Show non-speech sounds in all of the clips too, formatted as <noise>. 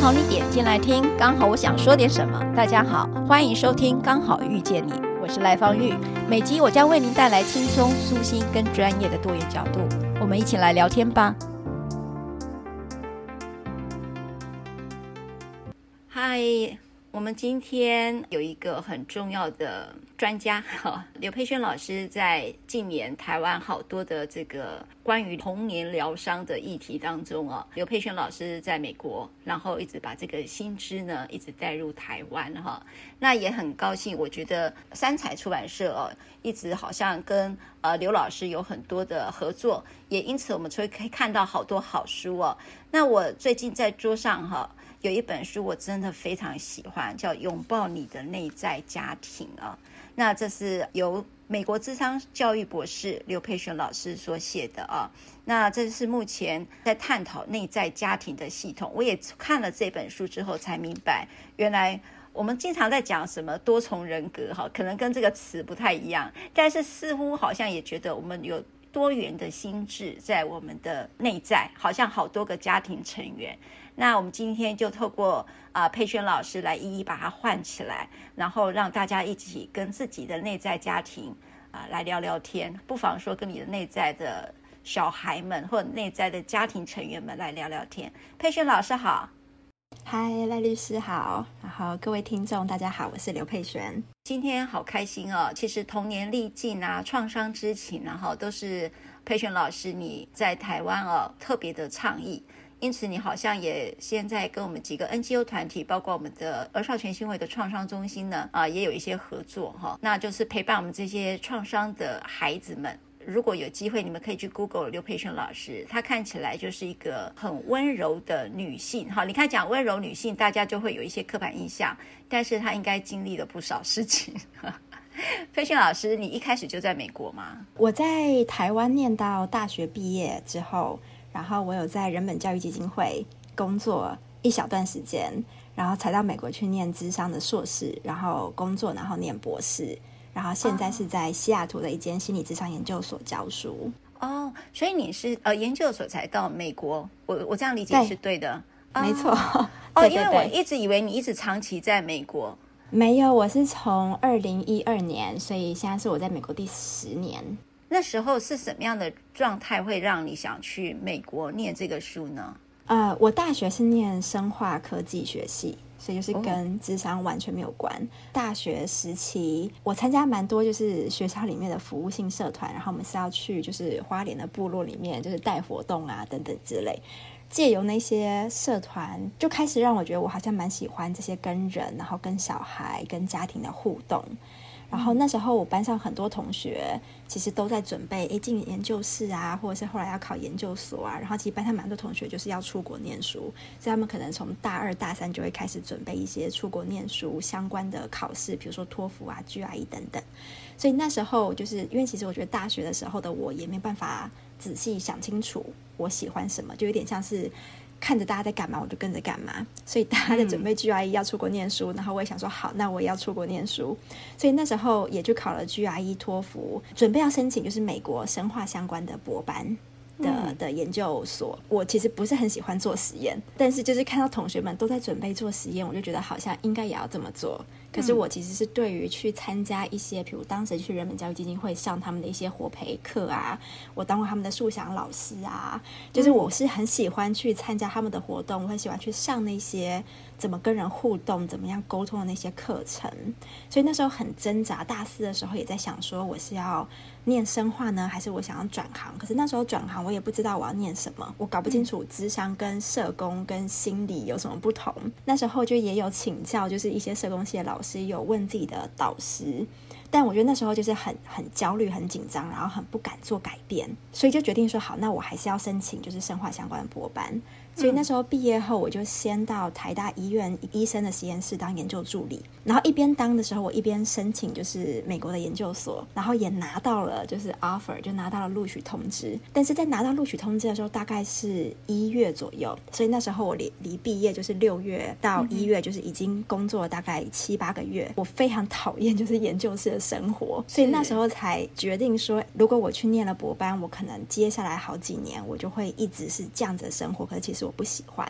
刚好你点进来听，刚好我想说点什么。大家好，欢迎收听《刚好遇见你》，我是赖芳玉。每集我将为您带来轻松、舒心跟专业的多元角度，我们一起来聊天吧。嗨。我们今天有一个很重要的专家，哈，刘佩轩老师在近年台湾好多的这个关于童年疗伤的议题当中啊，刘佩轩老师在美国，然后一直把这个新知呢一直带入台湾哈，那也很高兴，我觉得三彩出版社哦，一直好像跟呃刘老师有很多的合作，也因此我们就会可以看到好多好书哦。那我最近在桌上哈。有一本书我真的非常喜欢，叫《拥抱你的内在家庭》啊。那这是由美国智商教育博士刘佩璇老师所写的啊。那这是目前在探讨内在家庭的系统。我也看了这本书之后才明白，原来我们经常在讲什么多重人格哈，可能跟这个词不太一样，但是似乎好像也觉得我们有多元的心智在我们的内在，好像好多个家庭成员。那我们今天就透过啊、呃、佩璇老师来一一把它唤起来，然后让大家一起跟自己的内在家庭啊、呃、来聊聊天，不妨说跟你的内在的小孩们或者内在的家庭成员们来聊聊天。佩璇老师好，嗨，赖律师好，然后各位听众大家好，我是刘佩璇，今天好开心哦。其实童年历境啊，创伤之情然后都是佩璇老师你在台湾哦特别的倡议。因此，你好像也现在跟我们几个 NGO 团体，包括我们的儿少权心会的创伤中心呢，啊，也有一些合作哈。那就是陪伴我们这些创伤的孩子们。如果有机会，你们可以去 Google 刘培训老师，她看起来就是一个很温柔的女性。哈，你看讲温柔女性，大家就会有一些刻板印象，但是她应该经历了不少事情。<laughs> 佩璇老师，你一开始就在美国吗？我在台湾念到大学毕业之后。然后我有在人本教育基金会工作一小段时间，然后才到美国去念智商的硕士，然后工作，然后念博士，然后现在是在西雅图的一间心理智商研究所教书。哦，所以你是呃研究所才到美国？我我这样理解是对的，没错。哦，<laughs> 因为我一直以为你一直长期在美国。没有，我是从二零一二年，所以现在是我在美国第十年。那时候是什么样的状态会让你想去美国念这个书呢？呃，我大学是念生化科技学系，所以就是跟智商完全没有关。Oh. 大学时期我参加蛮多就是学校里面的服务性社团，然后我们是要去就是花莲的部落里面就是带活动啊等等之类。借由那些社团，就开始让我觉得我好像蛮喜欢这些跟人，然后跟小孩、跟家庭的互动。然后那时候我班上很多同学其实都在准备诶进研究室啊，或者是后来要考研究所啊。然后其实班上蛮多同学就是要出国念书，所以他们可能从大二大三就会开始准备一些出国念书相关的考试，比如说托福啊、GRE 等等。所以那时候就是因为其实我觉得大学的时候的我也没办法仔细想清楚我喜欢什么，就有点像是。看着大家在干嘛，我就跟着干嘛。所以大家在准备 GRE 要出国念书，嗯、然后我也想说好，那我也要出国念书。所以那时候也就考了 GRE 托福，准备要申请就是美国生化相关的博班的、嗯、的研究所。我其实不是很喜欢做实验，但是就是看到同学们都在准备做实验，我就觉得好像应该也要这么做。可是我其实是对于去参加一些，比如当时去人本教育基金会上他们的一些活培课啊，我当过他们的素养老师啊，就是我是很喜欢去参加他们的活动，我很喜欢去上那些怎么跟人互动、怎么样沟通的那些课程。所以那时候很挣扎，大四的时候也在想说，我是要念生化呢，还是我想要转行？可是那时候转行，我也不知道我要念什么，我搞不清楚智商跟社工跟心理有什么不同。那时候就也有请教，就是一些社工系的老师。是有问自己的导师，但我觉得那时候就是很很焦虑、很紧张，然后很不敢做改变，所以就决定说好，那我还是要申请就是生化相关的博班。所以那时候毕业后，我就先到台大医院医生的实验室当研究助理，然后一边当的时候，我一边申请就是美国的研究所，然后也拿到了就是 offer，就拿到了录取通知。但是在拿到录取通知的时候，大概是一月左右，所以那时候我离离毕业就是六月到一月，就是已经工作了大概七八个月。我非常讨厌就是研究室的生活，所以那时候才决定说，如果我去念了博班，我可能接下来好几年我就会一直是这样子的生活。可是其实我不喜欢，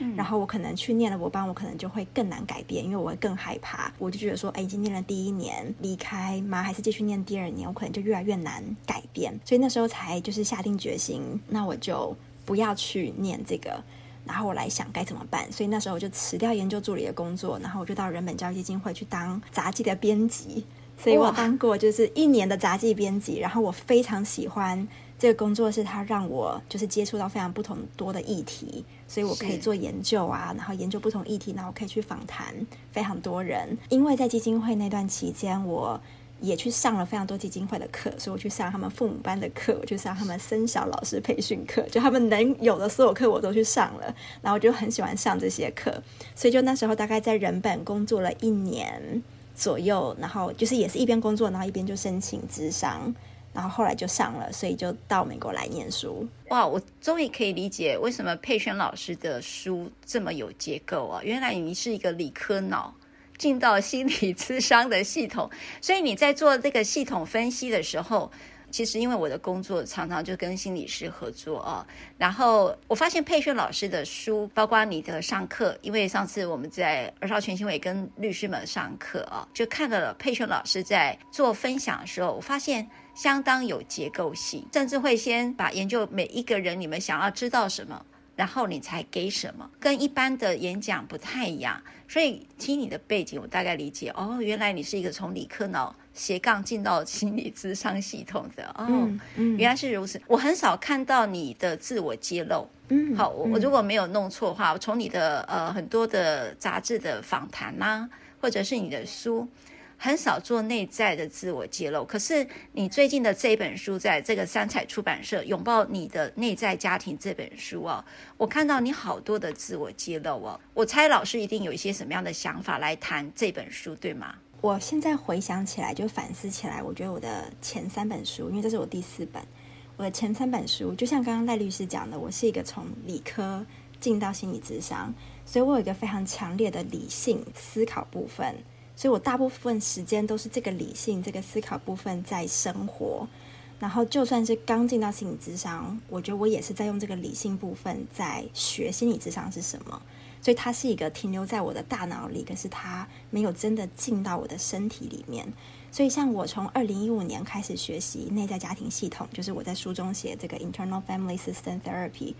嗯、然后我可能去念了博班，我可能就会更难改变，因为我会更害怕。我就觉得说，哎，已经念了第一年，离开吗？还是继续念第二年？我可能就越来越难改变。所以那时候才就是下定决心，那我就不要去念这个，然后我来想该怎么办。所以那时候我就辞掉研究助理的工作，然后我就到人本教育基金会去当杂技的编辑。所以我当过就是一年的杂技编辑，然后我非常喜欢。这个工作是他让我就是接触到非常不同多的议题，所以我可以做研究啊，然后研究不同议题，然后可以去访谈非常多人。因为在基金会那段期间，我也去上了非常多基金会的课，所以我去上他们父母班的课，我去上他们生小老师培训课，就他们能有的所有课我都去上了。然后我就很喜欢上这些课，所以就那时候大概在人本工作了一年左右，然后就是也是一边工作，然后一边就申请咨商。然后后来就上了，所以就到美国来念书。哇，我终于可以理解为什么佩瑄老师的书这么有结构啊！原来你是一个理科脑，进到心理咨商的系统，所以你在做这个系统分析的时候。其实因为我的工作常常就跟心理师合作啊，然后我发现佩瑄老师的书，包括你的上课，因为上次我们在二少权心会跟律师们上课啊，就看到了佩瑄老师在做分享的时候，我发现相当有结构性，甚至会先把研究每一个人你们想要知道什么，然后你才给什么，跟一般的演讲不太一样。所以听你的背景，我大概理解哦，原来你是一个从理科脑。斜杠进到心理咨商系统的哦，嗯嗯、原来是如此。我很少看到你的自我揭露。嗯，好，我我如果没有弄错的话，我从你的呃很多的杂志的访谈啦、啊，或者是你的书，很少做内在的自我揭露。可是你最近的这一本书，在这个三彩出版社《拥抱你的内在家庭》这本书哦，我看到你好多的自我揭露哦。我猜老师一定有一些什么样的想法来谈这本书，对吗？我现在回想起来，就反思起来，我觉得我的前三本书，因为这是我第四本，我的前三本书，就像刚刚赖律师讲的，我是一个从理科进到心理咨商，所以我有一个非常强烈的理性思考部分，所以我大部分时间都是这个理性这个思考部分在生活，然后就算是刚进到心理智商，我觉得我也是在用这个理性部分在学心理智商是什么。所以它是一个停留在我的大脑里，可是它没有真的进到我的身体里面。所以像我从二零一五年开始学习内在家庭系统，就是我在书中写这个 Internal Family System Therapy，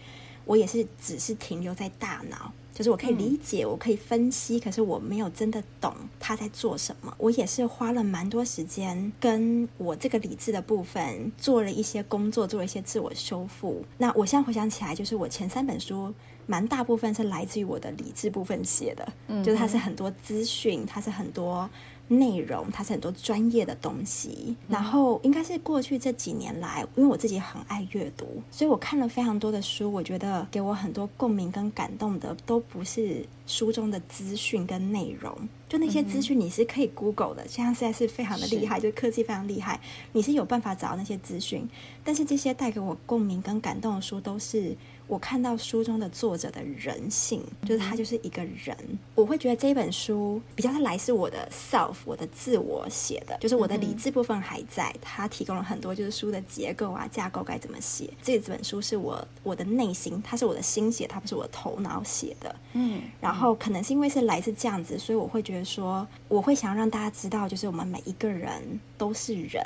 我也是只是停留在大脑，就是我可以理解，我可以分析，可是我没有真的懂他在做什么。我也是花了蛮多时间跟我这个理智的部分做了一些工作，做了一些自我修复。那我现在回想起来，就是我前三本书。蛮大部分是来自于我的理智部分写的，嗯，就是它是很多资讯，它是很多内容，它是很多专业的东西。然后应该是过去这几年来，因为我自己很爱阅读，所以我看了非常多的书。我觉得给我很多共鸣跟感动的，都不是书中的资讯跟内容，就那些资讯你是可以 Google 的，现在是非常的厉害，就科技非常厉害，你是有办法找到那些资讯。但是这些带给我共鸣跟感动的书，都是。我看到书中的作者的人性，就是他就是一个人。我会觉得这本书比较是来自我的 self，我的自我写的，就是我的理智部分还在，他提供了很多就是书的结构啊、架构该怎么写。这本书是我我的内心，它是我的心写，它不是我的头脑写的。嗯，然后可能是因为是来自这样子，所以我会觉得说，我会想让大家知道，就是我们每一个人都是人，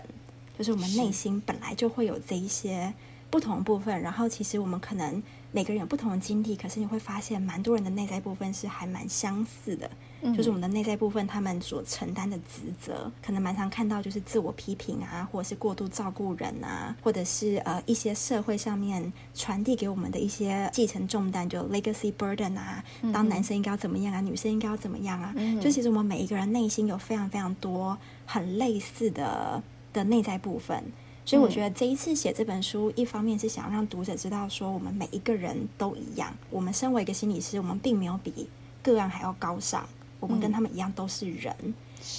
就是我们内心本来就会有这一些。不同部分，然后其实我们可能每个人有不同的经历，可是你会发现蛮多人的内在部分是还蛮相似的。就是我们的内在部分，他们所承担的职责，可能蛮常看到，就是自我批评啊，或者是过度照顾人啊，或者是呃一些社会上面传递给我们的一些继承重担，就 legacy burden 啊，当男生应该要怎么样啊，女生应该要怎么样啊，就其实我们每一个人内心有非常非常多很类似的的内在部分，所以我觉得这一次写这本书，一方面是想让读者知道说，我们每一个人都一样，我们身为一个心理师，我们并没有比个案还要高尚。我们跟他们一样都是人，嗯、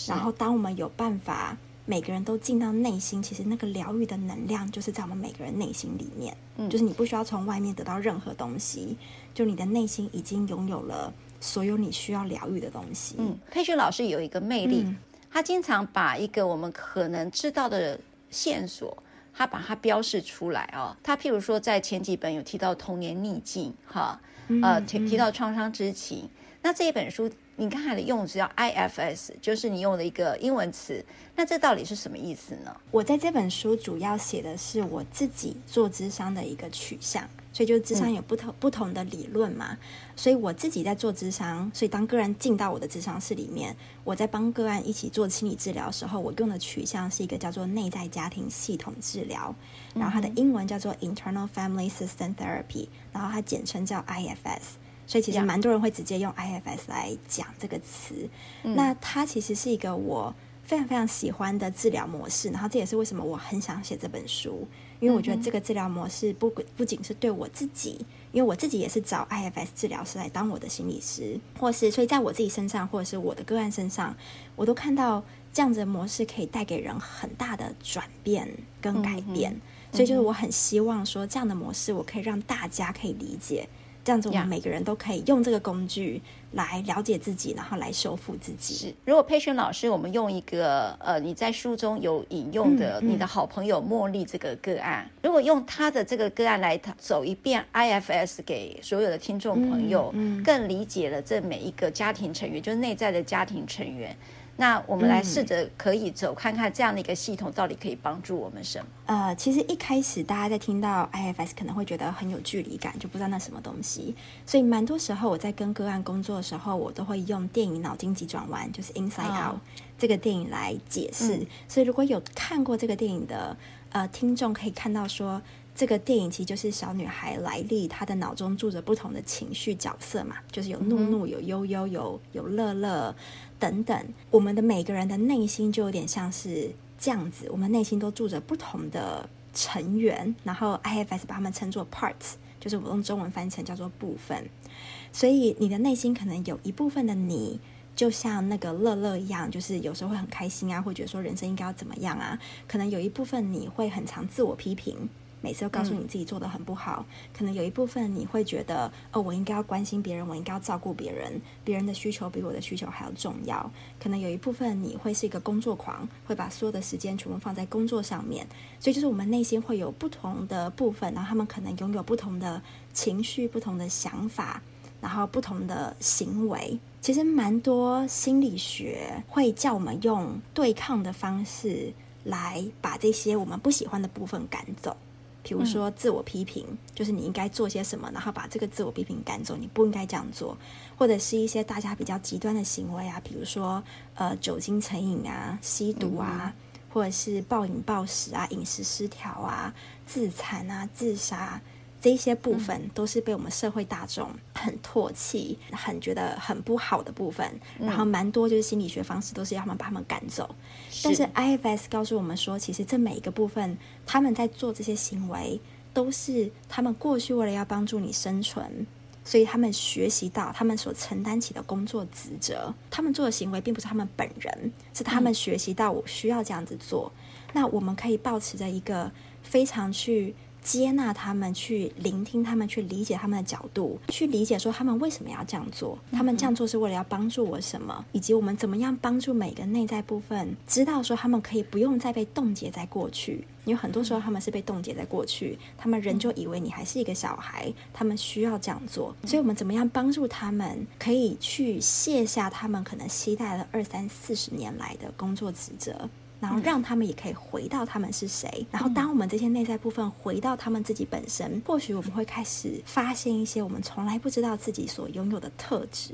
然后当我们有办法每个人都进到内心，其实那个疗愈的能量就是在我们每个人内心里面，嗯，就是你不需要从外面得到任何东西，就你的内心已经拥有了所有你需要疗愈的东西。嗯，佩君老师有一个魅力，嗯、他经常把一个我们可能知道的线索，他把它标示出来啊、哦。他譬如说在前几本有提到童年逆境，哈，呃，提提到创伤之情，嗯、那这一本书。你刚才的用词叫 IFS，就是你用的一个英文词。那这到底是什么意思呢？我在这本书主要写的是我自己做智商的一个取向，所以就智商有不同、嗯、不同的理论嘛。所以我自己在做智商，所以当个人进到我的智商室里面，我在帮个案一起做心理治疗的时候，我用的取向是一个叫做内在家庭系统治疗，然后它的英文叫做 Internal Family System Therapy，然后它简称叫 IFS。所以其实蛮多人会直接用 IFS 来讲这个词，嗯、那它其实是一个我非常非常喜欢的治疗模式，然后这也是为什么我很想写这本书，因为我觉得这个治疗模式不不仅是对我自己，因为我自己也是找 IFS 治疗师来当我的心理师，或是所以在我自己身上或者是我的个案身上，我都看到这样子的模式可以带给人很大的转变跟改变，嗯、所以就是我很希望说这样的模式我可以让大家可以理解。这样子，我们每个人都可以用这个工具来了解自己，然后来修复自己。是，如果佩璇老师，我们用一个呃，你在书中有引用的你的好朋友茉莉这个个案，嗯嗯、如果用他的这个个案来走一遍 IFS，给所有的听众朋友，嗯嗯、更理解了这每一个家庭成员，就是内在的家庭成员。那我们来试着可以走看看这样的一个系统到底可以帮助我们什么？呃，其实一开始大家在听到 IFS 可能会觉得很有距离感，就不知道那什么东西。所以蛮多时候我在跟个案工作的时候，我都会用电影《脑筋急转弯》就是 Inside Out、哦、这个电影来解释。嗯、所以如果有看过这个电影的呃听众，可以看到说这个电影其实就是小女孩莱莉她的脑中住着不同的情绪角色嘛，就是有怒怒、有悠悠、有有乐乐。等等，我们的每个人的内心就有点像是这样子，我们内心都住着不同的成员，然后 IFS 把他们称作 parts，就是我用中文翻译成叫做部分。所以你的内心可能有一部分的你，就像那个乐乐一样，就是有时候会很开心啊，会觉得说人生应该要怎么样啊，可能有一部分你会很常自我批评。每次都告诉你自己做的很不好，嗯、可能有一部分你会觉得，哦，我应该要关心别人，我应该要照顾别人，别人的需求比我的需求还要重要。可能有一部分你会是一个工作狂，会把所有的时间全部放在工作上面。所以就是我们内心会有不同的部分，然后他们可能拥有不同的情绪、不同的想法，然后不同的行为。其实蛮多心理学会叫我们用对抗的方式来把这些我们不喜欢的部分赶走。比如说自我批评，嗯、就是你应该做些什么，然后把这个自我批评赶走，你不应该这样做，或者是一些大家比较极端的行为啊，比如说呃酒精成瘾啊、吸毒啊，嗯、或者是暴饮暴食啊、饮食失调啊、自残啊、自杀。这些部分都是被我们社会大众很唾弃、很觉得很不好的部分，嗯、然后蛮多就是心理学方式都是要他们把他们赶走。是但是 IFS 告诉我们说，其实这每一个部分，他们在做这些行为，都是他们过去为了要帮助你生存，所以他们学习到他们所承担起的工作职责。他们做的行为并不是他们本人，是他们学习到我需要这样子做。嗯、那我们可以保持着一个非常去。接纳他们，去聆听他们，去理解他们的角度，去理解说他们为什么要这样做，他们这样做是为了要帮助我什么，以及我们怎么样帮助每个内在部分知道说他们可以不用再被冻结在过去。因为很多时候他们是被冻结在过去，他们仍旧以为你还是一个小孩，他们需要这样做。所以我们怎么样帮助他们，可以去卸下他们可能期待了二三四十年来的工作职责。然后让他们也可以回到他们是谁。然后当我们这些内在部分回到他们自己本身，或许我们会开始发现一些我们从来不知道自己所拥有的特质。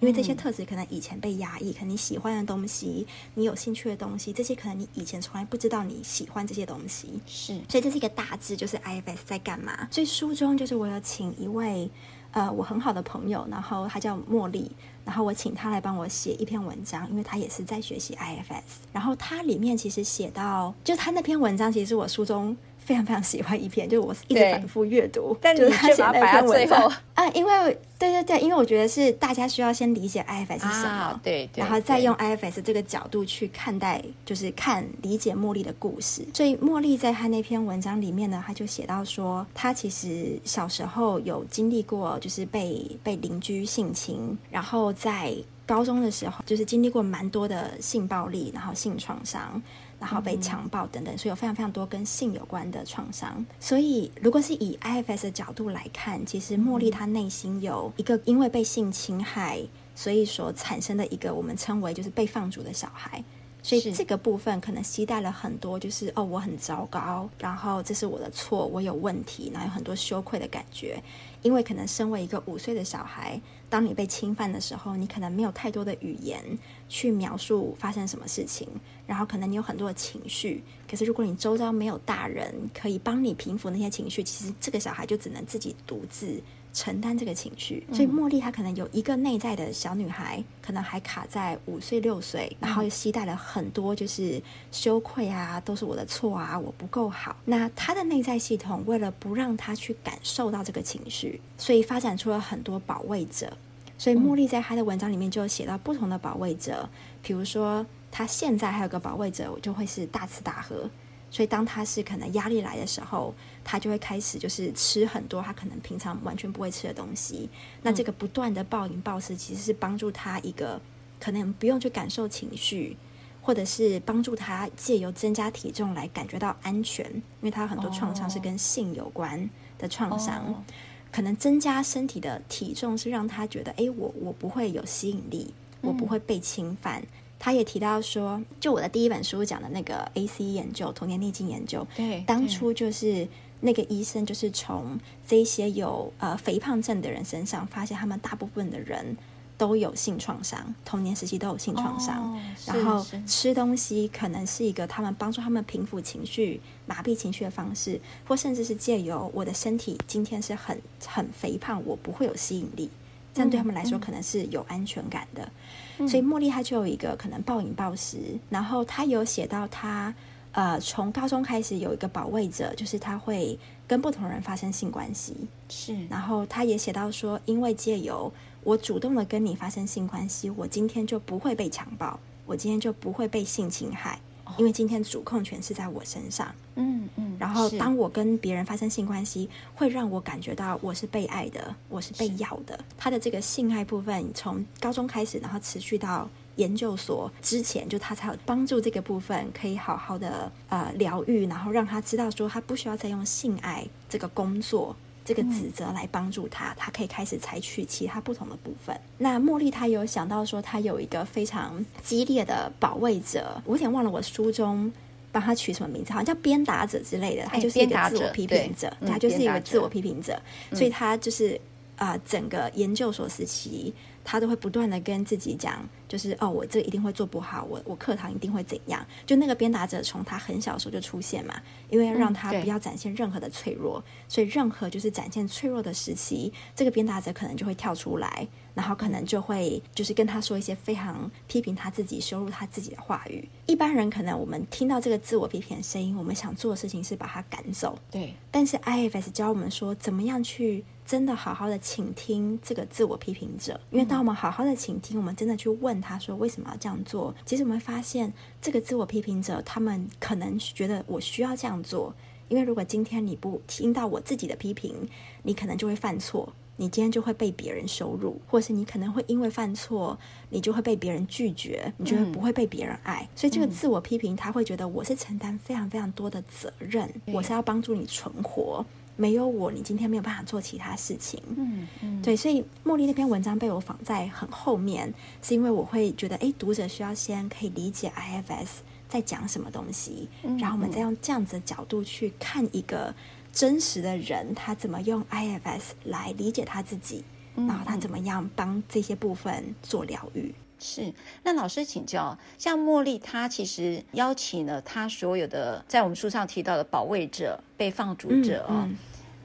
因为这些特质可能以前被压抑，可能你喜欢的东西，你有兴趣的东西，这些可能你以前从来不知道你喜欢这些东西。是，所以这是一个大致，就是 IFS 在干嘛。所以书中就是我有请一位呃我很好的朋友，然后他叫茉莉，然后我请他来帮我写一篇文章，因为他也是在学习 IFS。然后他里面其实写到，就他那篇文章其实是我书中。非常非常喜欢一篇，就是我一直反复阅读，但就是他写那篇文章啊，因为对对对，因为我觉得是大家需要先理解 IFS 是什么，啊、对，对，然后再用 IFS 这个角度去看待，就是看理解茉莉的故事。所以茉莉在她那篇文章里面呢，她就写到说，她其实小时候有经历过，就是被被邻居性侵，然后在高中的时候，就是经历过蛮多的性暴力，然后性创伤。然后被强暴等等，所以有非常非常多跟性有关的创伤。所以，如果是以 IFS 的角度来看，其实茉莉她内心有一个因为被性侵害，所以所产生的一个我们称为就是被放逐的小孩。所以这个部分可能携带了很多，就是哦，我很糟糕，然后这是我的错，我有问题，然后有很多羞愧的感觉。因为可能身为一个五岁的小孩，当你被侵犯的时候，你可能没有太多的语言去描述发生什么事情，然后可能你有很多的情绪。可是如果你周遭没有大人可以帮你平复那些情绪，其实这个小孩就只能自己独自。承担这个情绪，所以茉莉她可能有一个内在的小女孩，可能还卡在五岁六岁，然后又携带了很多就是羞愧啊，都是我的错啊，我不够好。那她的内在系统为了不让她去感受到这个情绪，所以发展出了很多保卫者。所以茉莉在她的文章里面就写到不同的保卫者，比如说她现在还有个保卫者，我就会是大吃大喝。所以，当她是可能压力来的时候，他就会开始就是吃很多他可能平常完全不会吃的东西。那这个不断的暴饮暴食，其实是帮助他一个可能不用去感受情绪，或者是帮助他借由增加体重来感觉到安全。因为他很多创伤是跟性有关的创伤，可能增加身体的体重是让他觉得，哎，我我不会有吸引力，我不会被侵犯。他也提到说，就我的第一本书讲的那个 ACE 研究，童年逆境研究，对，当初就是那个医生就是从这些有呃肥胖症的人身上发现，他们大部分的人都有性创伤，童年时期都有性创伤，哦、然后吃东西可能是一个他们帮助他们平复情绪、麻痹情绪的方式，或甚至是借由我的身体今天是很很肥胖，我不会有吸引力。这样对他们来说可能是有安全感的，嗯、所以茉莉她就有一个可能暴饮暴食，然后她有写到她呃从高中开始有一个保卫者，就是他会跟不同人发生性关系，是，然后他也写到说，因为借由我主动的跟你发生性关系，我今天就不会被强暴，我今天就不会被性侵害。因为今天主控权是在我身上，嗯嗯，然后当我跟别人发生性关系，会让我感觉到我是被爱的，我是被要的。他的这个性爱部分从高中开始，然后持续到研究所之前，就他才有帮助这个部分可以好好的呃疗愈，然后让他知道说他不需要再用性爱这个工作。这个指责来帮助他，他可以开始采取其他不同的部分。那茉莉她有想到说，她有一个非常激烈的保卫者，我有点忘了我书中帮他取什么名字，好像叫鞭打者之类的。他就是一个自我批评者，他就是一个自我批评者，嗯、所以他就是啊、呃，整个研究所时期。他都会不断的跟自己讲，就是哦，我这一定会做不好，我我课堂一定会怎样。就那个鞭打者从他很小的时候就出现嘛，因为要让他不要展现任何的脆弱，嗯、所以任何就是展现脆弱的时期，这个鞭打者可能就会跳出来，然后可能就会就是跟他说一些非常批评他自己、羞辱他自己的话语。一般人可能我们听到这个自我批评的声音，我们想做的事情是把他赶走。对，但是 IFS 教我们说，怎么样去。真的好好的倾听这个自我批评者，因为当我们好好的倾听，我们真的去问他说为什么要这样做，其实我们会发现这个自我批评者，他们可能觉得我需要这样做，因为如果今天你不听到我自己的批评，你可能就会犯错，你今天就会被别人羞辱，或是你可能会因为犯错，你就会被别人拒绝，你就会不会被别人爱，所以这个自我批评他会觉得我是承担非常非常多的责任，我是要帮助你存活。没有我，你今天没有办法做其他事情。嗯嗯，对，所以茉莉那篇文章被我放在很后面，是因为我会觉得，哎，读者需要先可以理解 IFS 在讲什么东西，嗯、然后我们再用这样子的角度去看一个真实的人，他怎么用 IFS 来理解他自己，嗯、然后他怎么样帮这些部分做疗愈。是，那老师请教，像茉莉，她其实邀请了她所有的在我们书上提到的保卫者、被放逐者啊、哦，嗯嗯、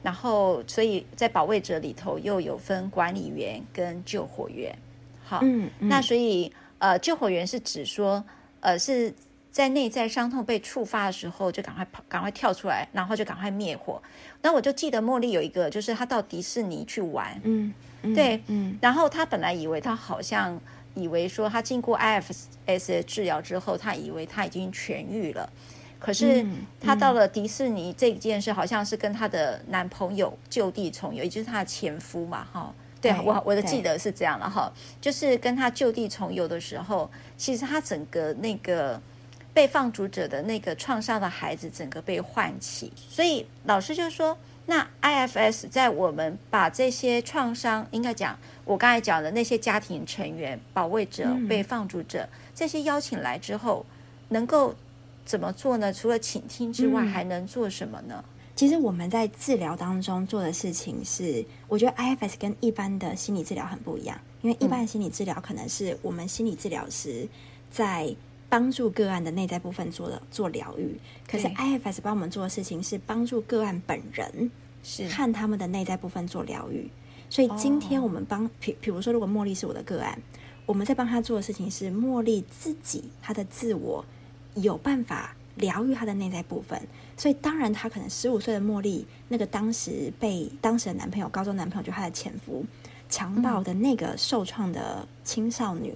然后所以在保卫者里头又有分管理员跟救火员。好，嗯嗯、那所以呃，救火员是指说，呃，是在内在伤痛被触发的时候，就赶快跑，赶快跳出来，然后就赶快灭火。那我就记得茉莉有一个，就是她到迪士尼去玩，嗯，嗯对，嗯，然后她本来以为她好像。以为说他经过 IFS 的治疗之后，他以为他已经痊愈了。可是他到了迪士尼这件事，好像是跟她的男朋友就地重游，也就是他的前夫嘛，哈。对，对我我的记得是这样了哈，就是跟他就地重游的时候，其实他整个那个被放逐者的那个创伤的孩子，整个被唤起。所以老师就说。那 IFS 在我们把这些创伤，应该讲我刚才讲的那些家庭成员、保卫者、被放逐者、嗯、这些邀请来之后，能够怎么做呢？除了倾听之外，嗯、还能做什么呢？其实我们在治疗当中做的事情是，我觉得 IFS 跟一般的心理治疗很不一样，因为一般的心理治疗可能是我们心理治疗师在。帮助个案的内在部分做了做疗愈，可是 IFS 帮我们做的事情是帮助个案本人，是看他们的内在部分做疗愈。所以今天我们帮，比比如说，如果茉莉是我的个案，我们在帮他做的事情是茉莉自己她的自我有办法疗愈她的内在部分。所以当然，她可能十五岁的茉莉，那个当时被当时的男朋友、高中男朋友就她的前夫强暴的那个受创的青少女。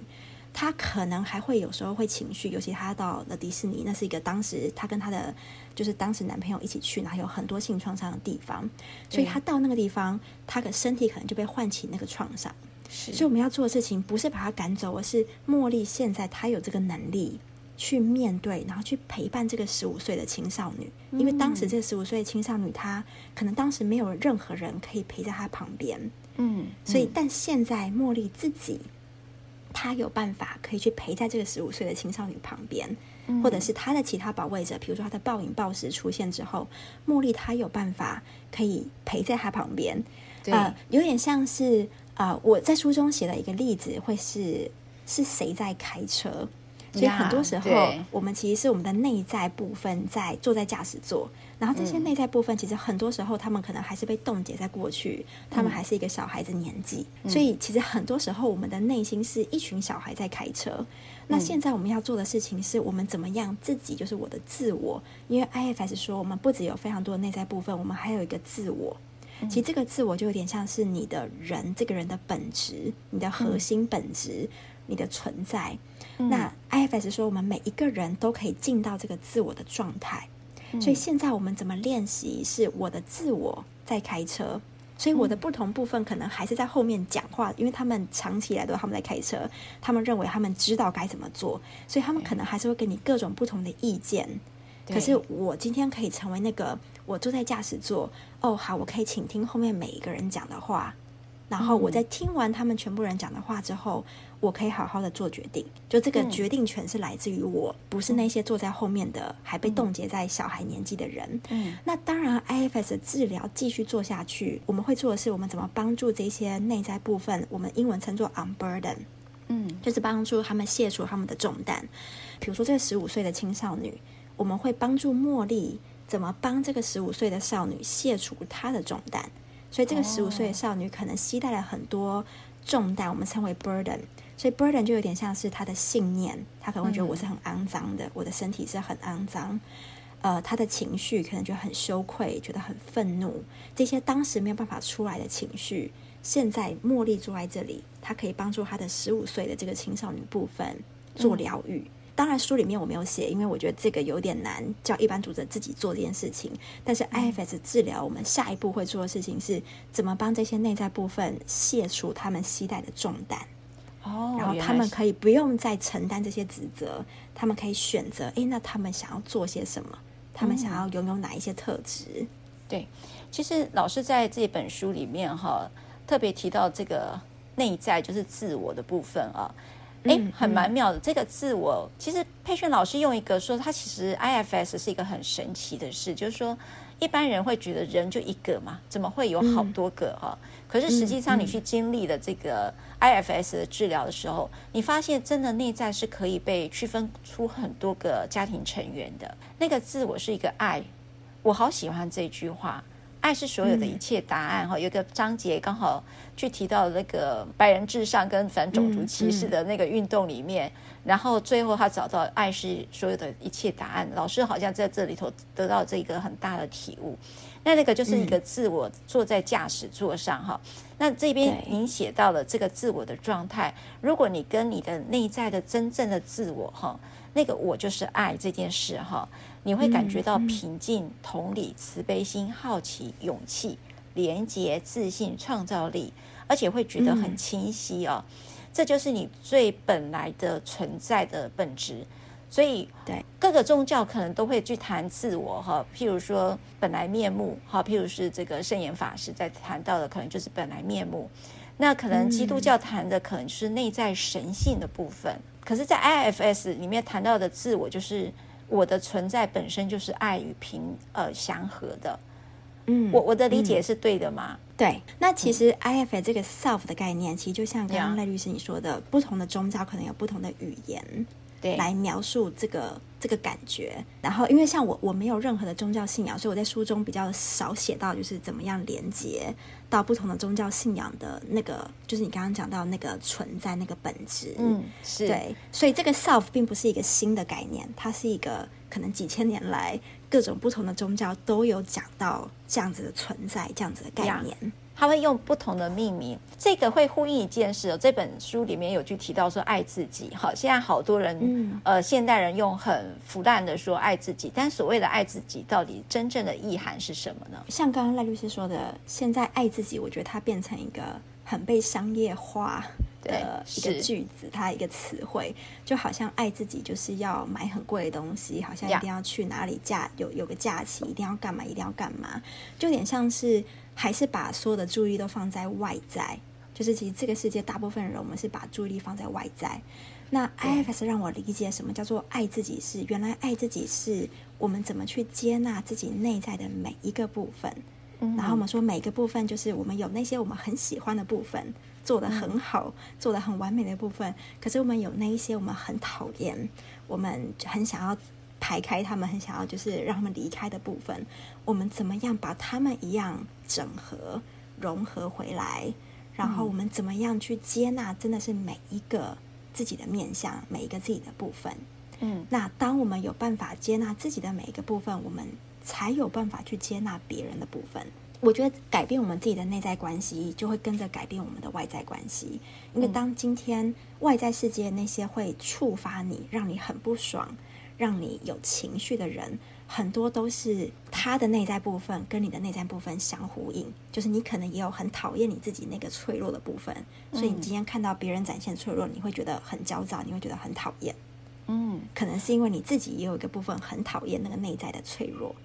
他可能还会有时候会情绪，尤其他到了迪士尼，那是一个当时他跟他的就是当时男朋友一起去，然后有很多性创伤的地方，所以他到那个地方，他的身体可能就被唤起那个创伤。是，所以我们要做的事情不是把他赶走，而是茉莉现在她有这个能力去面对，然后去陪伴这个十五岁的青少女，因为当时这个十五岁的青少女，她可能当时没有任何人可以陪在她旁边。嗯，嗯，所以但现在茉莉自己。他有办法可以去陪在这个十五岁的青少年旁边，嗯、或者是他的其他保卫者，比如说他的暴饮暴食出现之后，茉莉他有办法可以陪在他旁边。对呃，有点像是啊、呃，我在书中写了一个例子，会是是谁在开车？所以很多时候，我们其实是我们的内在部分在坐在驾驶座，然后这些内在部分其实很多时候他们可能还是被冻结在过去，他们还是一个小孩子年纪，所以其实很多时候我们的内心是一群小孩在开车。那现在我们要做的事情是我们怎么样自己就是我的自我，因为 IFS 说我们不只有非常多的内在部分，我们还有一个自我。其实这个自我就有点像是你的人，这个人的本质，你的核心本质，你的存在。那 IFS 说，我们每一个人都可以进到这个自我的状态。所以现在我们怎么练习？是我的自我在开车，所以我的不同部分可能还是在后面讲话，因为他们长期以来都他们在开车，他们认为他们知道该怎么做，所以他们可能还是会给你各种不同的意见。可是我今天可以成为那个，我坐在驾驶座，哦，好，我可以倾听后面每一个人讲的话。然后我在听完他们全部人讲的话之后，我可以好好的做决定。就这个决定权是来自于我，不是那些坐在后面的还被冻结在小孩年纪的人。嗯，那当然，IFS 的治疗继续做下去，我们会做的是，我们怎么帮助这些内在部分，我们英文称作 unburden，嗯，就是帮助他们卸除他们的重担。比如说，这个十五岁的青少女，我们会帮助茉莉怎么帮这个十五岁的少女卸除她的重担。所以这个十五岁的少女可能携带了很多重担，我们称为 burden。所以 burden 就有点像是他的信念，他可能会觉得我是很肮脏的，我的身体是很肮脏。呃，他的情绪可能觉得很羞愧，觉得很愤怒，这些当时没有办法出来的情绪，现在茉莉坐在这里，她可以帮助她的十五岁的这个青少年部分做疗愈。当然，书里面我没有写，因为我觉得这个有点难，叫一般读者自己做这件事情。但是 IFS 治疗，我们下一步会做的事情是怎么帮这些内在部分卸除他们携带的重担。哦，然后他们可以不用再承担这些职责，他们可以选择，诶，那他们想要做些什么？他们想要拥有哪一些特质？对，其实老师在这本书里面哈，特别提到这个内在就是自我的部分啊。哎，很蛮妙的。这个自我，其实佩璇老师用一个说，他其实 IFS 是一个很神奇的事，就是说一般人会觉得人就一个嘛，怎么会有好多个哈？可是实际上你去经历了这个 IFS 的治疗的时候，你发现真的内在是可以被区分出很多个家庭成员的。那个自我是一个爱，我好喜欢这句话。爱是所有的一切答案哈，有一个章节刚好去提到那个白人至上跟反种族歧视的那个运动里面，然后最后他找到爱是所有的一切答案。老师好像在这里头得到这个很大的体悟。那那个就是一个自我坐在驾驶座上哈，那这边您写到了这个自我的状态，如果你跟你的内在的真正的自我哈，那个我就是爱这件事哈。你会感觉到平静、同理、慈悲心、好奇、勇气、廉洁、自信、创造力，而且会觉得很清晰哦。这就是你最本来的存在的本质。所以，对各个宗教可能都会去谈自我哈，譬如说本来面目哈，譬如是这个圣严法师在谈到的，可能就是本来面目。那可能基督教谈的可能是内在神性的部分。可是，在 IFS 里面谈到的自我就是。我的存在本身就是爱与平呃祥和的，嗯，我我的理解是对的吗？嗯、对，那其实 IFA 这个 self 的概念，其实就像刚刚赖律师你说的，不同的宗教可能有不同的语言。来描述这个这个感觉，然后因为像我我没有任何的宗教信仰，所以我在书中比较少写到就是怎么样连接到不同的宗教信仰的那个，就是你刚刚讲到那个存在那个本质，嗯，是。对，所以这个 self 并不是一个新的概念，它是一个可能几千年来各种不同的宗教都有讲到这样子的存在，这样子的概念。他会用不同的命名，这个会呼应一件事哦。这本书里面有句提到说爱自己，好，现在好多人，嗯、呃，现代人用很腐烂的说爱自己，但所谓的爱自己，到底真正的意涵是什么呢？像刚刚赖律师说的，现在爱自己，我觉得它变成一个很被商业化的一个句子，它一个词汇，就好像爱自己就是要买很贵的东西，好像一定要去哪里假有有个假期，一定要干嘛，一定要干嘛，就有点像是。还是把所有的注意力都放在外在，就是其实这个世界大部分人，我们是把注意力放在外在。那 IFS 让我理解什么叫做爱自己是，原来爱自己是我们怎么去接纳自己内在的每一个部分。嗯、然后我们说每个部分就是我们有那些我们很喜欢的部分，做得很好，嗯、做得很完美的部分。可是我们有那一些我们很讨厌，我们很想要。排开他们很想要，就是让他们离开的部分，我们怎么样把他们一样整合、融合回来？然后我们怎么样去接纳？真的是每一个自己的面相，每一个自己的部分。嗯，那当我们有办法接纳自己的每一个部分，我们才有办法去接纳别人的部分。我觉得改变我们自己的内在关系，就会跟着改变我们的外在关系。因为当今天外在世界那些会触发你，让你很不爽。让你有情绪的人，很多都是他的内在部分跟你的内在部分相呼应。就是你可能也有很讨厌你自己那个脆弱的部分，所以你今天看到别人展现脆弱，你会觉得很焦躁，你会觉得很讨厌。嗯，可能是因为你自己也有一个部分很讨厌那个内在的脆弱，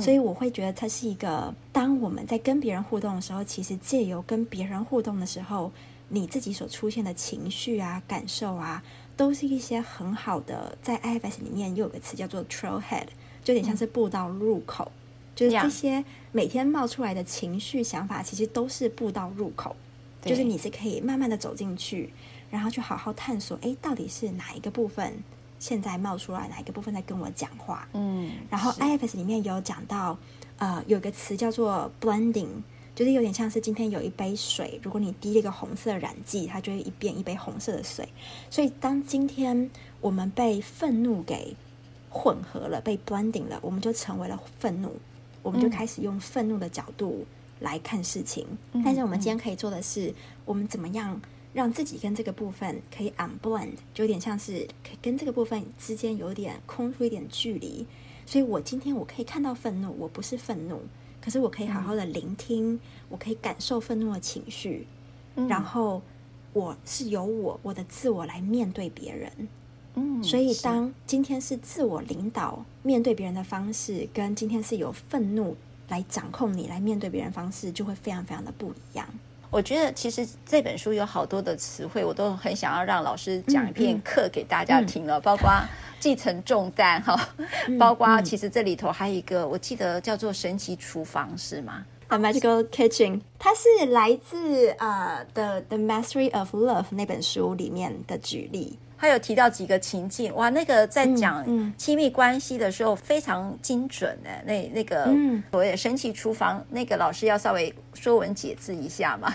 所以我会觉得它是一个，当我们在跟别人互动的时候，其实借由跟别人互动的时候，你自己所出现的情绪啊、感受啊。都是一些很好的，在 IFS 里面又有个词叫做 Trailhead，就有点像是步道入口，嗯、就是这些每天冒出来的情绪想法，其实都是步道入口，就是你是可以慢慢的走进去，然后去好好探索，哎，到底是哪一个部分现在冒出来，哪一个部分在跟我讲话？嗯，然后 IFS 里面有讲到，呃，有个词叫做 Blending。就是有点像是今天有一杯水，如果你滴了一个红色的染剂，它就会一变一杯红色的水。所以当今天我们被愤怒给混合了，被 blending 了，我们就成为了愤怒，我们就开始用愤怒的角度来看事情。嗯、但是我们今天可以做的是，我们怎么样让自己跟这个部分可以 unblend，就有点像是跟这个部分之间有点空出一点距离。所以我今天我可以看到愤怒，我不是愤怒。可是我可以好好的聆听，嗯、我可以感受愤怒的情绪，嗯、然后我是由我我的自我来面对别人，嗯，所以当今天是自我领导面对别人的方式，跟今天是由愤怒来掌控你来面对别人的方式，就会非常非常的不一样。我觉得其实这本书有好多的词汇，我都很想要让老师讲一遍课给大家听了，嗯嗯、包括 <laughs> 继承重担哈，嗯、包括其实这里头还有一个，我记得叫做神奇厨房是吗？A Magical Kitchen，它是来自呃《uh, The The Mastery of Love》那本书里面的举例。他有提到几个情境，哇，那个在讲亲密关系的时候非常精准的，那那个所谓的神奇厨房，那个老师要稍微说文解字一下嘛，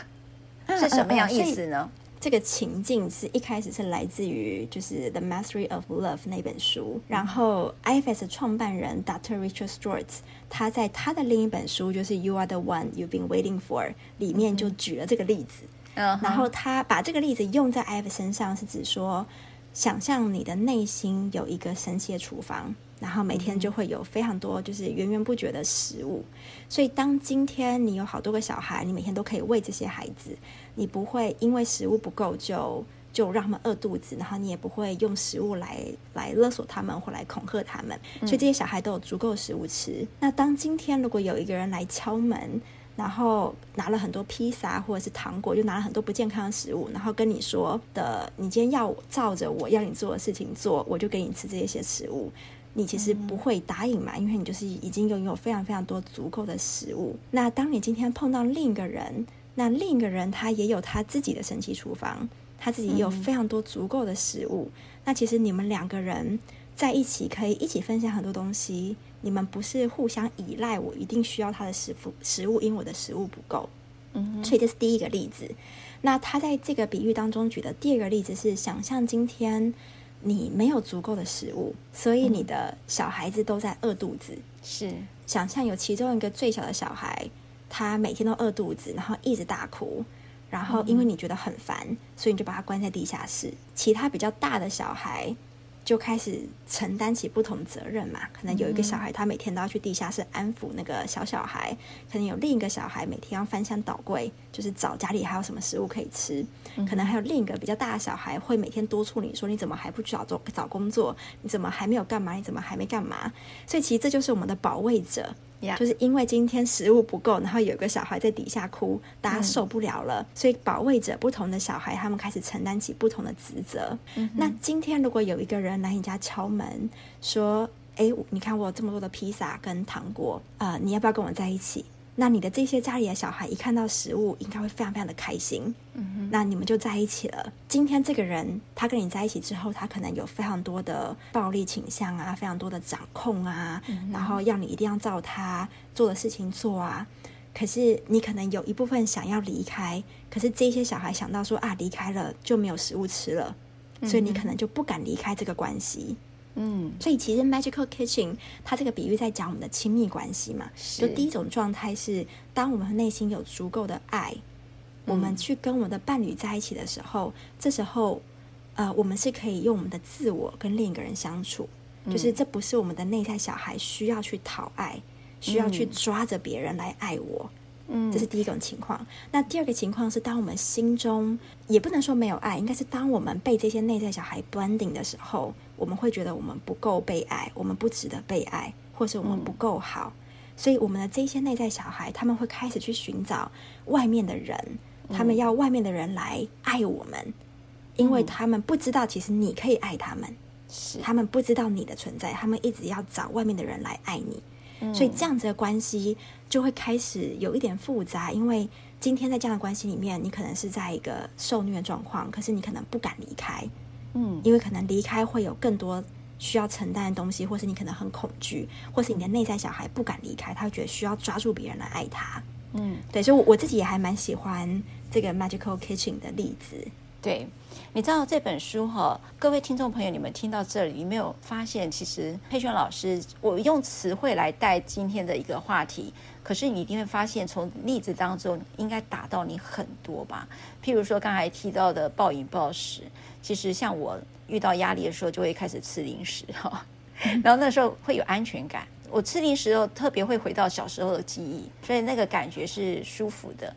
是什么样意思呢？这个情境是一开始是来自于就是《The Mastery of Love》那本书，然后 IFS 创办人 Dr. Richard Stewart 他在他的另一本书就是《You Are the One You've Been Waiting For》里面就举了这个例子，然后他把这个例子用在 IFS 身上，是指说。想象你的内心有一个神奇的厨房，然后每天就会有非常多就是源源不绝的食物。所以当今天你有好多个小孩，你每天都可以喂这些孩子，你不会因为食物不够就就让他们饿肚子，然后你也不会用食物来来勒索他们或来恐吓他们。所以这些小孩都有足够的食物吃。那当今天如果有一个人来敲门，然后拿了很多披萨或者是糖果，就拿了很多不健康的食物，然后跟你说的，你今天要照着我要你做的事情做，我就给你吃这些食物。你其实不会答应嘛，因为你就是已经拥有非常非常多足够的食物。那当你今天碰到另一个人，那另一个人他也有他自己的神奇厨房，他自己也有非常多足够的食物。那其实你们两个人在一起可以一起分享很多东西。你们不是互相依赖，我一定需要他的食物，食物因为我的食物不够，嗯，所以这是第一个例子。那他在这个比喻当中举的第二个例子是：想象今天你没有足够的食物，所以你的小孩子都在饿肚子。是，想象有其中一个最小的小孩，他每天都饿肚子，然后一直大哭，然后因为你觉得很烦，所以你就把他关在地下室。其他比较大的小孩。就开始承担起不同责任嘛，可能有一个小孩，他每天都要去地下室安抚那个小小孩；可能有另一个小孩每天要翻箱倒柜，就是找家里还有什么食物可以吃；可能还有另一个比较大的小孩，会每天督促你说：“你怎么还不去找做找工作？你怎么还没有干嘛？你怎么还没干嘛？”所以其实这就是我们的保卫者。Yeah. 就是因为今天食物不够，然后有个小孩在底下哭，大家受不了了，嗯、所以保卫者不同的小孩，他们开始承担起不同的职责。嗯、那今天如果有一个人来你家敲门，说：“哎，你看我有这么多的披萨跟糖果，呃，你要不要跟我在一起？”那你的这些家里的小孩一看到食物，应该会非常非常的开心。嗯哼，那你们就在一起了。今天这个人他跟你在一起之后，他可能有非常多的暴力倾向啊，非常多的掌控啊，嗯、然后要你一定要照他做的事情做啊。可是你可能有一部分想要离开，可是这些小孩想到说啊，离开了就没有食物吃了，所以你可能就不敢离开这个关系。嗯，所以其实 Magical Kitchen 它这个比喻在讲我们的亲密关系嘛，是。就第一种状态是，当我们内心有足够的爱，嗯、我们去跟我们的伴侣在一起的时候，这时候，呃，我们是可以用我们的自我跟另一个人相处，嗯、就是这不是我们的内在小孩需要去讨爱，需要去抓着别人来爱我。嗯，这是第一种情况。那第二个情况是，当我们心中也不能说没有爱，应该是当我们被这些内在小孩 blending 的时候，我们会觉得我们不够被爱，我们不值得被爱，或是我们不够好。嗯、所以，我们的这些内在小孩，他们会开始去寻找外面的人，他们要外面的人来爱我们，嗯、因为他们不知道其实你可以爱他们，是他们不知道你的存在，他们一直要找外面的人来爱你。所以这样子的关系就会开始有一点复杂，因为今天在这样的关系里面，你可能是在一个受虐状况，可是你可能不敢离开，嗯，因为可能离开会有更多需要承担的东西，或是你可能很恐惧，或是你的内在小孩不敢离开，他会觉得需要抓住别人来爱他，嗯，对，所以我自己也还蛮喜欢这个 Magical Kitchen 的例子。对，你知道这本书哈，各位听众朋友，你们听到这里，有没有发现，其实佩璇老师，我用词汇来带今天的一个话题，可是你一定会发现，从例子当中应该打到你很多吧？譬如说刚才提到的暴饮暴食，其实像我遇到压力的时候，就会开始吃零食哈，然后那时候会有安全感，我吃零食后特别会回到小时候的记忆，所以那个感觉是舒服的，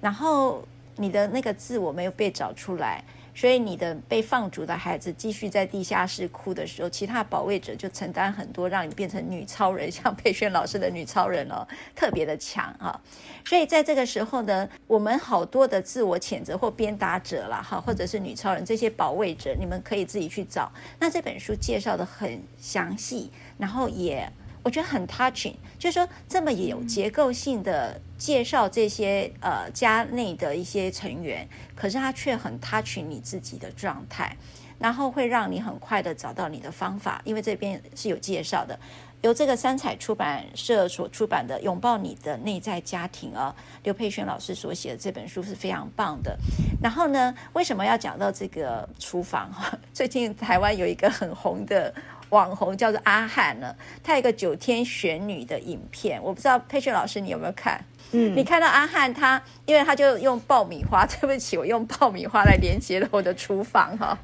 然后。你的那个自我没有被找出来，所以你的被放逐的孩子继续在地下室哭的时候，其他保卫者就承担很多，让你变成女超人，像佩萱老师的女超人哦，<laughs> 特别的强啊。所以在这个时候呢，我们好多的自我谴责或鞭打者啦，哈，或者是女超人这些保卫者，你们可以自己去找。那这本书介绍的很详细，然后也。我觉得很 touching，就是说这么有结构性的介绍这些呃家内的一些成员，可是他却很 touching 你自己的状态，然后会让你很快的找到你的方法，因为这边是有介绍的，由这个三彩出版社所出版的《拥抱你的内在家庭》啊，刘佩轩老师所写的这本书是非常棒的。然后呢，为什么要讲到这个厨房？<laughs> 最近台湾有一个很红的。网红叫做阿汉呢，他有一个九天玄女的影片，我不知道佩萱老师你有没有看？嗯，你看到阿汉他，因为他就用爆米花，对不起，我用爆米花来连接了我的厨房哈。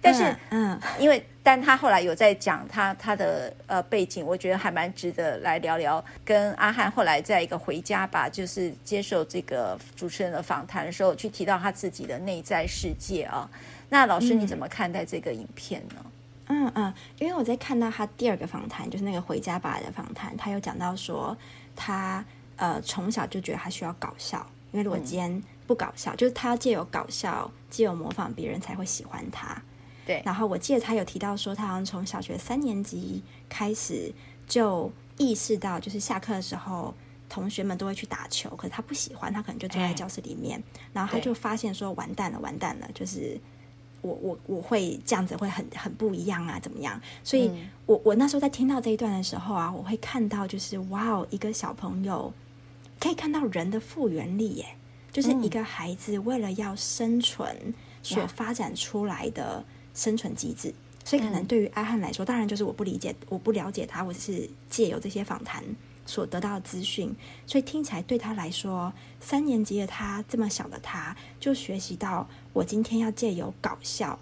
但是，嗯，因为但他后来有在讲他他的呃背景，我觉得还蛮值得来聊聊。跟阿汉后来在一个回家吧，就是接受这个主持人的访谈的时候，去提到他自己的内在世界啊。那老师你怎么看待这个影片呢？嗯嗯，因为我在看到他第二个访谈，就是那个回家吧的访谈，他有讲到说他呃从小就觉得他需要搞笑，因为如果今天不搞笑，就是他要借由搞笑，借由模仿别人才会喜欢他。对。然后我记得他有提到说，他好像从小学三年级开始就意识到，就是下课的时候同学们都会去打球，可是他不喜欢，他可能就坐在教室里面，然后他就发现说完蛋了，完蛋了，就是。我我我会这样子会很很不一样啊，怎么样？所以我，我我那时候在听到这一段的时候啊，我会看到就是哇哦，一个小朋友可以看到人的复原力耶，就是一个孩子为了要生存所发展出来的生存机制。所以，可能对于阿汉来说，当然就是我不理解，我不了解他，我只是借由这些访谈。所得到的资讯，所以听起来对他来说，三年级的他这么小的他，就学习到我今天要借由搞笑，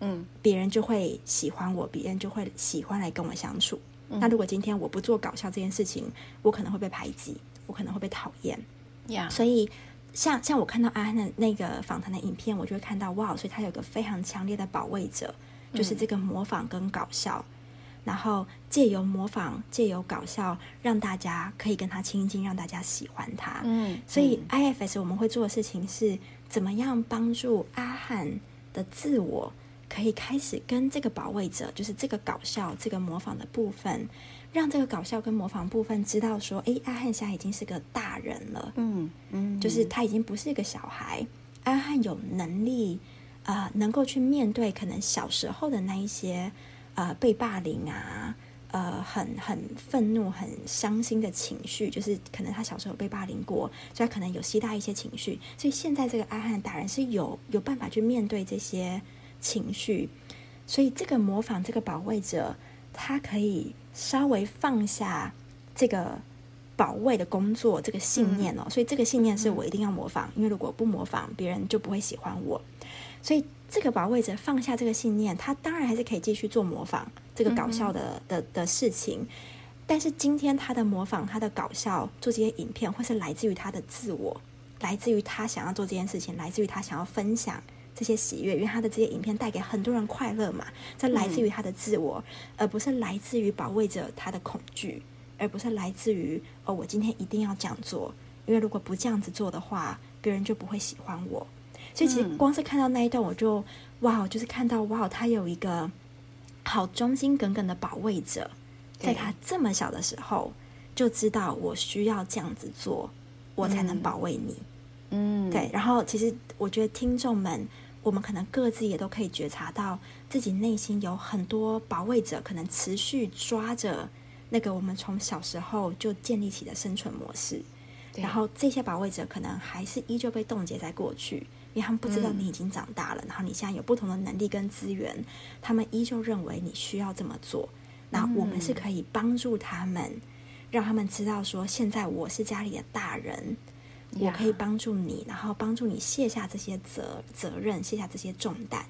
嗯，别人就会喜欢我，别人就会喜欢来跟我相处。嗯、那如果今天我不做搞笑这件事情，我可能会被排挤，我可能会被讨厌。Yeah. 所以像像我看到阿汉的那个访谈的影片，我就会看到哇，所以他有个非常强烈的保卫者，就是这个模仿跟搞笑。嗯然后借由模仿，借由搞笑，让大家可以跟他亲近，让大家喜欢他。嗯，所以 IFS 我们会做的事情是，怎么样帮助阿汉的自我可以开始跟这个保卫者，就是这个搞笑、这个模仿的部分，让这个搞笑跟模仿部分知道说，哎，阿汉现在已经是个大人了。嗯嗯，就是他已经不是一个小孩，阿汉有能力啊、呃，能够去面对可能小时候的那一些。呃，被霸凌啊，呃，很很愤怒、很伤心的情绪，就是可能他小时候被霸凌过，所以他可能有携带一些情绪。所以现在这个阿汉打人是有有办法去面对这些情绪，所以这个模仿这个保卫者，他可以稍微放下这个保卫的工作，这个信念哦。嗯、所以这个信念是我一定要模仿，因为如果不模仿，别人就不会喜欢我。所以。这个保卫者放下这个信念，他当然还是可以继续做模仿这个搞笑的、嗯、的的事情。但是今天他的模仿，他的搞笑，做这些影片，会是来自于他的自我，来自于他想要做这件事情，来自于他想要分享这些喜悦，因为他的这些影片带给很多人快乐嘛。这来自于他的自我，嗯、而不是来自于保卫者他的恐惧，而不是来自于哦，我今天一定要这样做，因为如果不这样子做的话，别人就不会喜欢我。所以其实光是看到那一段，我就哇，就是看到哇，他有一个好忠心耿耿的保卫者，在他这么小的时候就知道我需要这样子做，我才能保卫你。嗯，对。然后其实我觉得听众们，我们可能各自也都可以觉察到自己内心有很多保卫者，可能持续抓着那个我们从小时候就建立起的生存模式，然后这些保卫者可能还是依旧被冻结在过去。因为他们不知道你已经长大了，嗯、然后你现在有不同的能力跟资源，他们依旧认为你需要这么做。那我们是可以帮助他们，嗯、让他们知道说，现在我是家里的大人，嗯、我可以帮助你，然后帮助你卸下这些责责任，卸下这些重担，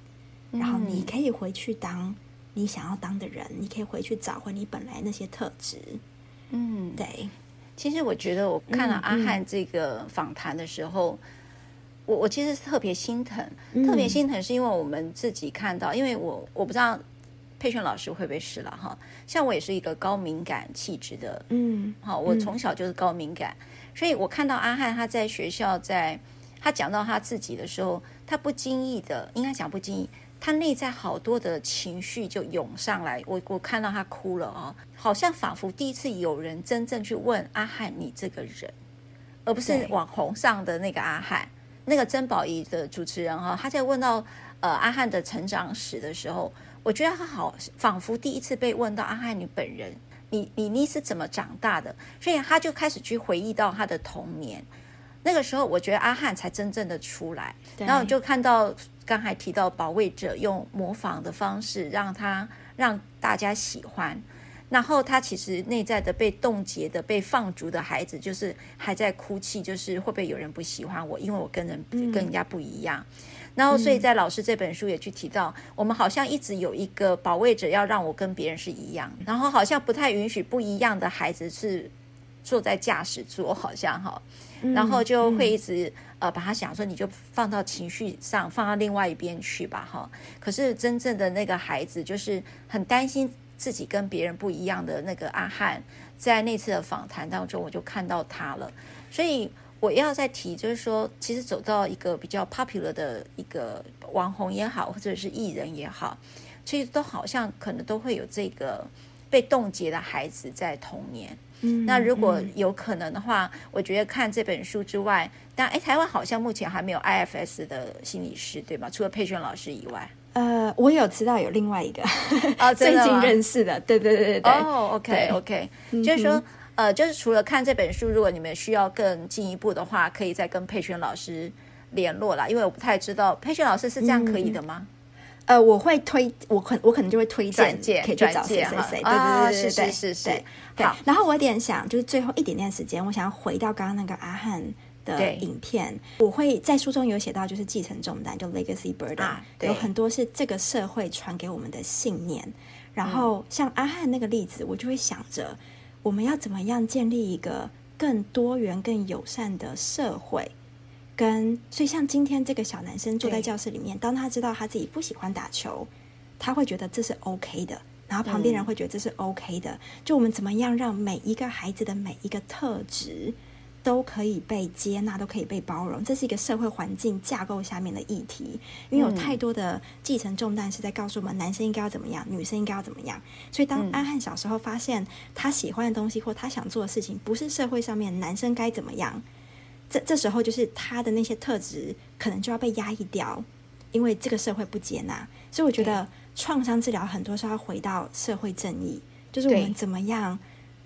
然后你可以回去当你想要当的人，你可以回去找回你本来那些特质。嗯，对。其实我觉得我看了阿汉这个访谈的时候。我我其实是特别心疼，嗯、特别心疼是因为我们自己看到，因为我我不知道佩璇老师会不会是了哈，像我也是一个高敏感气质的，嗯，好，我从小就是高敏感，嗯、所以我看到阿汉他在学校在他讲到他自己的时候，他不经意的，应该讲不经意。他内在好多的情绪就涌上来，我我看到他哭了哦，好像仿佛第一次有人真正去问阿汉你这个人，而不是网红上的那个阿翰，那个曾宝仪的主持人哈、哦，他在问到呃阿汉的成长史的时候，我觉得他好仿佛第一次被问到阿汉你本人，你你你是怎么长大的，所以他就开始去回忆到他的童年，那个时候我觉得阿汉才真正的出来，然后就看到。刚才提到保卫者用模仿的方式让他让大家喜欢，然后他其实内在的被冻结的被放逐的孩子，就是还在哭泣，就是会不会有人不喜欢我，因为我跟人跟人家不一样。然后所以在老师这本书也去提到，我们好像一直有一个保卫者要让我跟别人是一样，然后好像不太允许不一样的孩子是坐在驾驶座，好像哈。然后就会一直呃把他想说，你就放到情绪上，放到另外一边去吧哈。可是真正的那个孩子，就是很担心自己跟别人不一样的那个阿汉，在那次的访谈当中，我就看到他了。所以我要再提，就是说，其实走到一个比较 popular 的一个网红也好，或者是艺人也好，其实都好像可能都会有这个被冻结的孩子在童年。嗯，那如果有可能的话，嗯、我觉得看这本书之外，但哎，台湾好像目前还没有 IFS 的心理师，对吗？除了佩璇老师以外，呃，我有知道有另外一个，<laughs> 哦，最近认识的，对对对对对。哦，OK OK，就是说，呃，就是除了看这本书，如果你们需要更进一步的话，可以再跟佩璇老师联络啦，因为我不太知道佩璇老师是这样可以的吗？嗯呃，我会推，我可我可能就会推荐，可以去找谁谁谁，对对对对对，啊、是是是是。对。好。然后我有点想，就是最后一点点时间，我想要回到刚刚那个阿翰的影片，我会在书中有写到，就是继承重担，就 legacy burden，、啊、有很多是这个社会传给我们的信念。然后像阿汉那个例子，我就会想着，我们要怎么样建立一个更多元、更友善的社会。跟所以，像今天这个小男生坐在教室里面，当他知道他自己不喜欢打球，他会觉得这是 OK 的，然后旁边人会觉得这是 OK 的。嗯、就我们怎么样让每一个孩子的每一个特质都可以被接纳，都可以被包容，这是一个社会环境架构下面的议题。因为有太多的继承重担是在告诉我们，男生应该要怎么样，女生应该要怎么样。所以，当阿汉小时候发现他喜欢的东西或他想做的事情，不是社会上面男生该怎么样。这这时候就是他的那些特质可能就要被压抑掉，因为这个社会不接纳。所以我觉得创伤治疗很多时候要回到社会正义，就是我们怎么样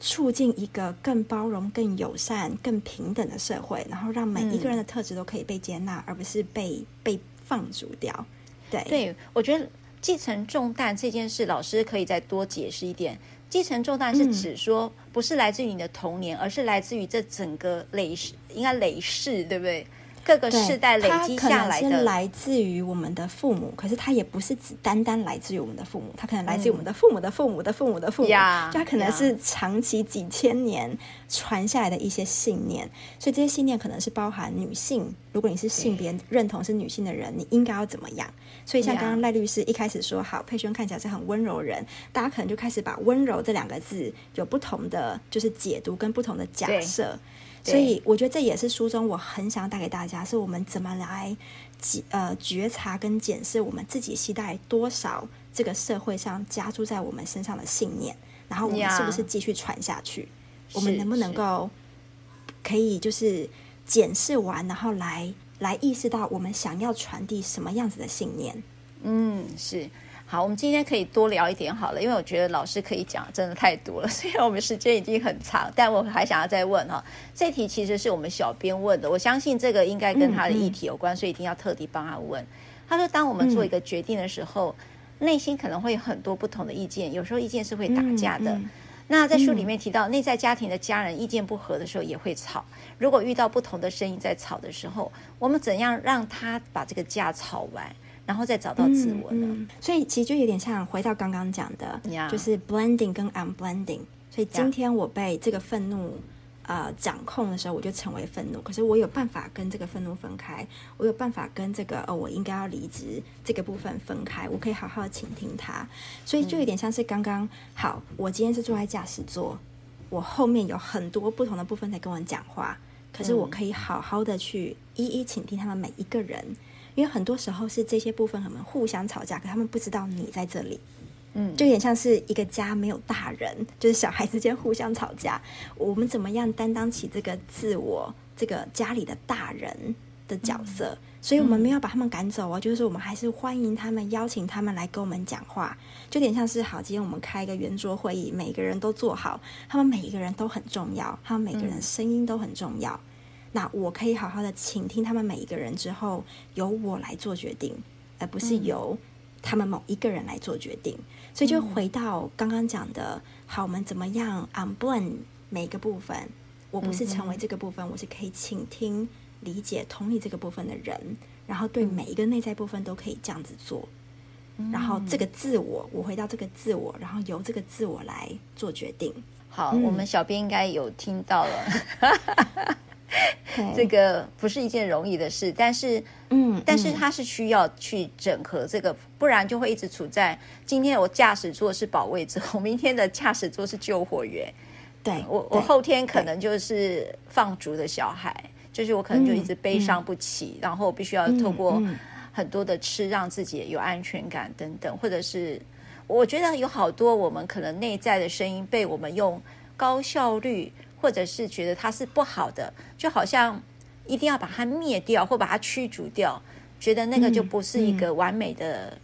促进一个更包容、更友善、更平等的社会，然后让每一个人的特质都可以被接纳，嗯、而不是被被放逐掉。对，对我觉得继承重担这件事，老师可以再多解释一点。继承重担是指说，不是来自于你的童年，嗯、而是来自于这整个累世，应该累世，对不对？各个世代累积下来的，是来自于我们的父母，可是它也不是只单单来自于我们的父母，它可能来自于我们的父母的父母的父母的父母，就它可能是长期几千年传下来的一些信念，所以这些信念可能是包含女性，如果你是性别认同是女性的人，你应该要怎么样？所以像刚刚赖律师一开始说，好，佩轩看起来是很温柔人，大家可能就开始把温柔这两个字有不同的就是解读跟不同的假设。所以我觉得这也是书中我很想带给大家，是我们怎么来呃觉察跟检视我们自己携带多少这个社会上加注在我们身上的信念，然后我们是不是继续传下去？我们能不能够可以就是检视完，然后来来意识到我们想要传递什么样子的信念？嗯，是。好，我们今天可以多聊一点好了，因为我觉得老师可以讲真的太多了。<laughs> 虽然我们时间已经很长，但我还想要再问哈。这题其实是我们小编问的，我相信这个应该跟他的议题有关，嗯嗯，所以一定要特地帮他问。他说，当我们做一个决定的时候，嗯、内心可能会有很多不同的意见，有时候意见是会打架的。那在书里面提到，内在家庭的家人意见不合的时候也会吵。如果遇到不同的声音在吵的时候，我们怎样让他把这个架吵完？然后再找到自我呢、嗯嗯，所以其实就有点像回到刚刚讲的.就是 blending 跟 unblending。所以今天我被这个愤怒呃掌控的时候，我就成为愤怒。可是我有办法跟这个愤怒分开，我有办法跟这个哦，我应该要离职这个部分分开。我可以好好的倾听他，所以就有点像是刚刚好，我今天是坐在驾驶座，我后面有很多不同的部分在跟我讲话，可是我可以好好的去一一倾听他们每一个人，因为很多时候是这些部分他们互相吵架，可他们不知道你在这里。嗯，就有点像是一个家没有大人，就是小孩之间互相吵架。我们怎么样担当起这个自我，这个家里的大人的角色？嗯、所以我们没有把他们赶走啊，就是我们还是欢迎他们，邀请他们来跟我们讲话。就有点像是好，今天我们开一个圆桌会议，每个人都坐好，他们每一个人都很重要，他们每个人声音都很重要。嗯、那我可以好好的倾听他们每一个人之后，由我来做决定，而不是由他们某一个人来做决定。所以就回到刚刚讲的，好，我们怎么样 unblend 每个部分？我不是成为这个部分，我是可以倾听、理解、同理这个部分的人，然后对每一个内在部分都可以这样子做。然后这个自我，我回到这个自我，然后由这个自我来做决定。好，我们小编应该有听到了。<laughs> 这个不是一件容易的事，但是，嗯，但是它是需要去整合这个，不然就会一直处在今天我驾驶座是保卫者，我 <laughs> 明天的驾驶座是救火员，对我，我后天可能就是放逐的小孩，就是我可能就一直悲伤不起，然后必须要透过很多的吃让自己有安全感等等，或者是我觉得有好多我们可能内在的声音被我们用高效率。或者是觉得他是不好的，就好像一定要把它灭掉或把它驱逐掉，觉得那个就不是一个完美的、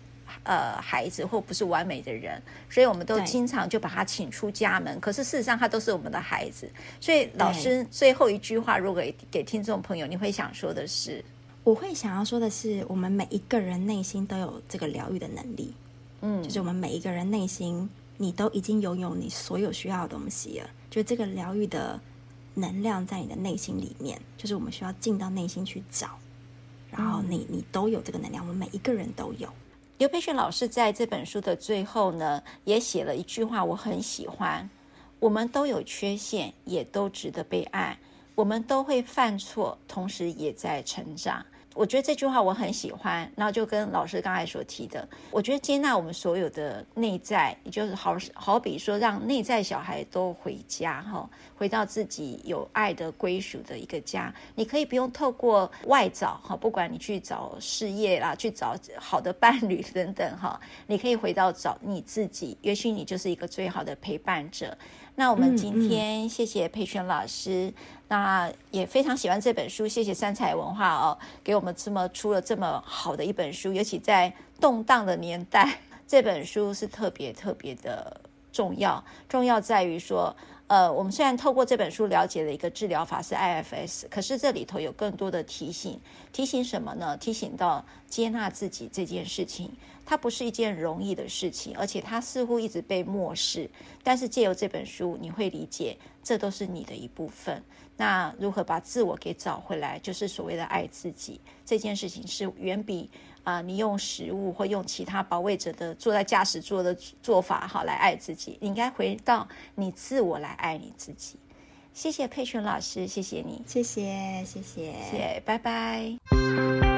嗯、呃孩子，或不是完美的人，所以我们都经常就把他请出家门。可是事实上，他都是我们的孩子。所以老师最后一句话，如果给给听众朋友，你会想说的是？我会想要说的是，我们每一个人内心都有这个疗愈的能力。嗯，就是我们每一个人内心，你都已经拥有你所有需要的东西了。就这个疗愈的能量在你的内心里面，就是我们需要进到内心去找，然后你你都有这个能量，我们每一个人都有。刘培训老师在这本书的最后呢，也写了一句话，我很喜欢：我们都有缺陷，也都值得被爱；我们都会犯错，同时也在成长。我觉得这句话我很喜欢，然后就跟老师刚才所提的，我觉得接纳我们所有的内在，也就是好好比说，让内在小孩都回家哈，回到自己有爱的归属的一个家。你可以不用透过外找哈，不管你去找事业啦，去找好的伴侣等等哈，你可以回到找你自己，也许你就是一个最好的陪伴者。那我们今天谢谢佩璇老师。那也非常喜欢这本书，谢谢三彩文化哦，给我们这么出了这么好的一本书，尤其在动荡的年代，这本书是特别特别的重要。重要在于说，呃，我们虽然透过这本书了解了一个治疗法是 IFS，可是这里头有更多的提醒，提醒什么呢？提醒到接纳自己这件事情，它不是一件容易的事情，而且它似乎一直被漠视。但是借由这本书，你会理解，这都是你的一部分。那如何把自我给找回来，就是所谓的爱自己这件事情，是远比啊、呃、你用食物或用其他保卫者的坐在驾驶座的做法好来爱自己。你应该回到你自我来爱你自己。谢谢佩璇老师，谢谢你，谢谢谢谢谢，拜拜。